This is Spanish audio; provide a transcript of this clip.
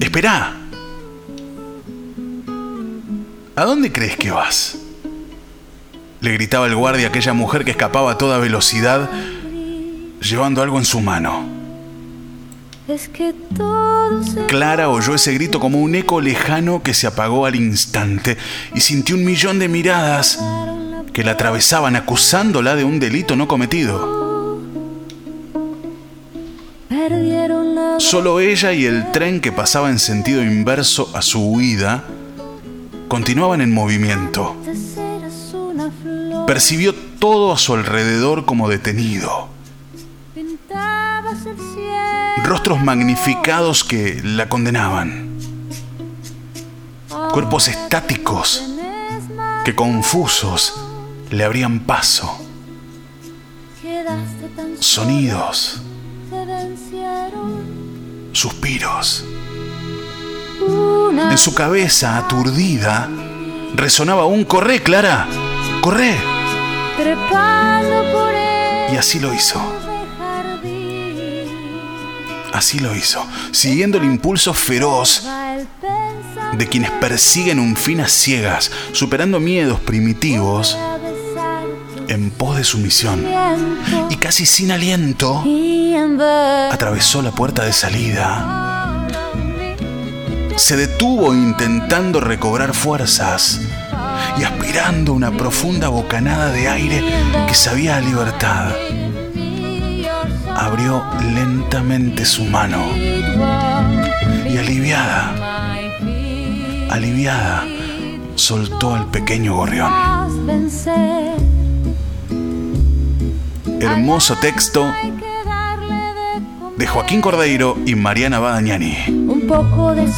Esperá. ¿A dónde crees que vas? Le gritaba el guardia a aquella mujer que escapaba a toda velocidad, llevando algo en su mano. Clara oyó ese grito como un eco lejano que se apagó al instante y sintió un millón de miradas que la atravesaban acusándola de un delito no cometido. Solo ella y el tren que pasaba en sentido inverso a su huida continuaban en movimiento. Percibió todo a su alrededor como detenido. Rostros magnificados que la condenaban. Cuerpos estáticos que confusos le abrían paso. Sonidos. Suspiros. En su cabeza aturdida resonaba un corre, Clara, corre. Y así lo hizo. Así lo hizo, siguiendo el impulso feroz de quienes persiguen un fin a ciegas, superando miedos primitivos en pos de su misión. Y casi sin aliento, atravesó la puerta de salida. Se detuvo intentando recobrar fuerzas y aspirando una profunda bocanada de aire que sabía a libertad. Abrió lentamente su mano y aliviada, aliviada, soltó al pequeño gorrión. Hermoso texto de Joaquín Cordeiro y Mariana Badañani. Un poco de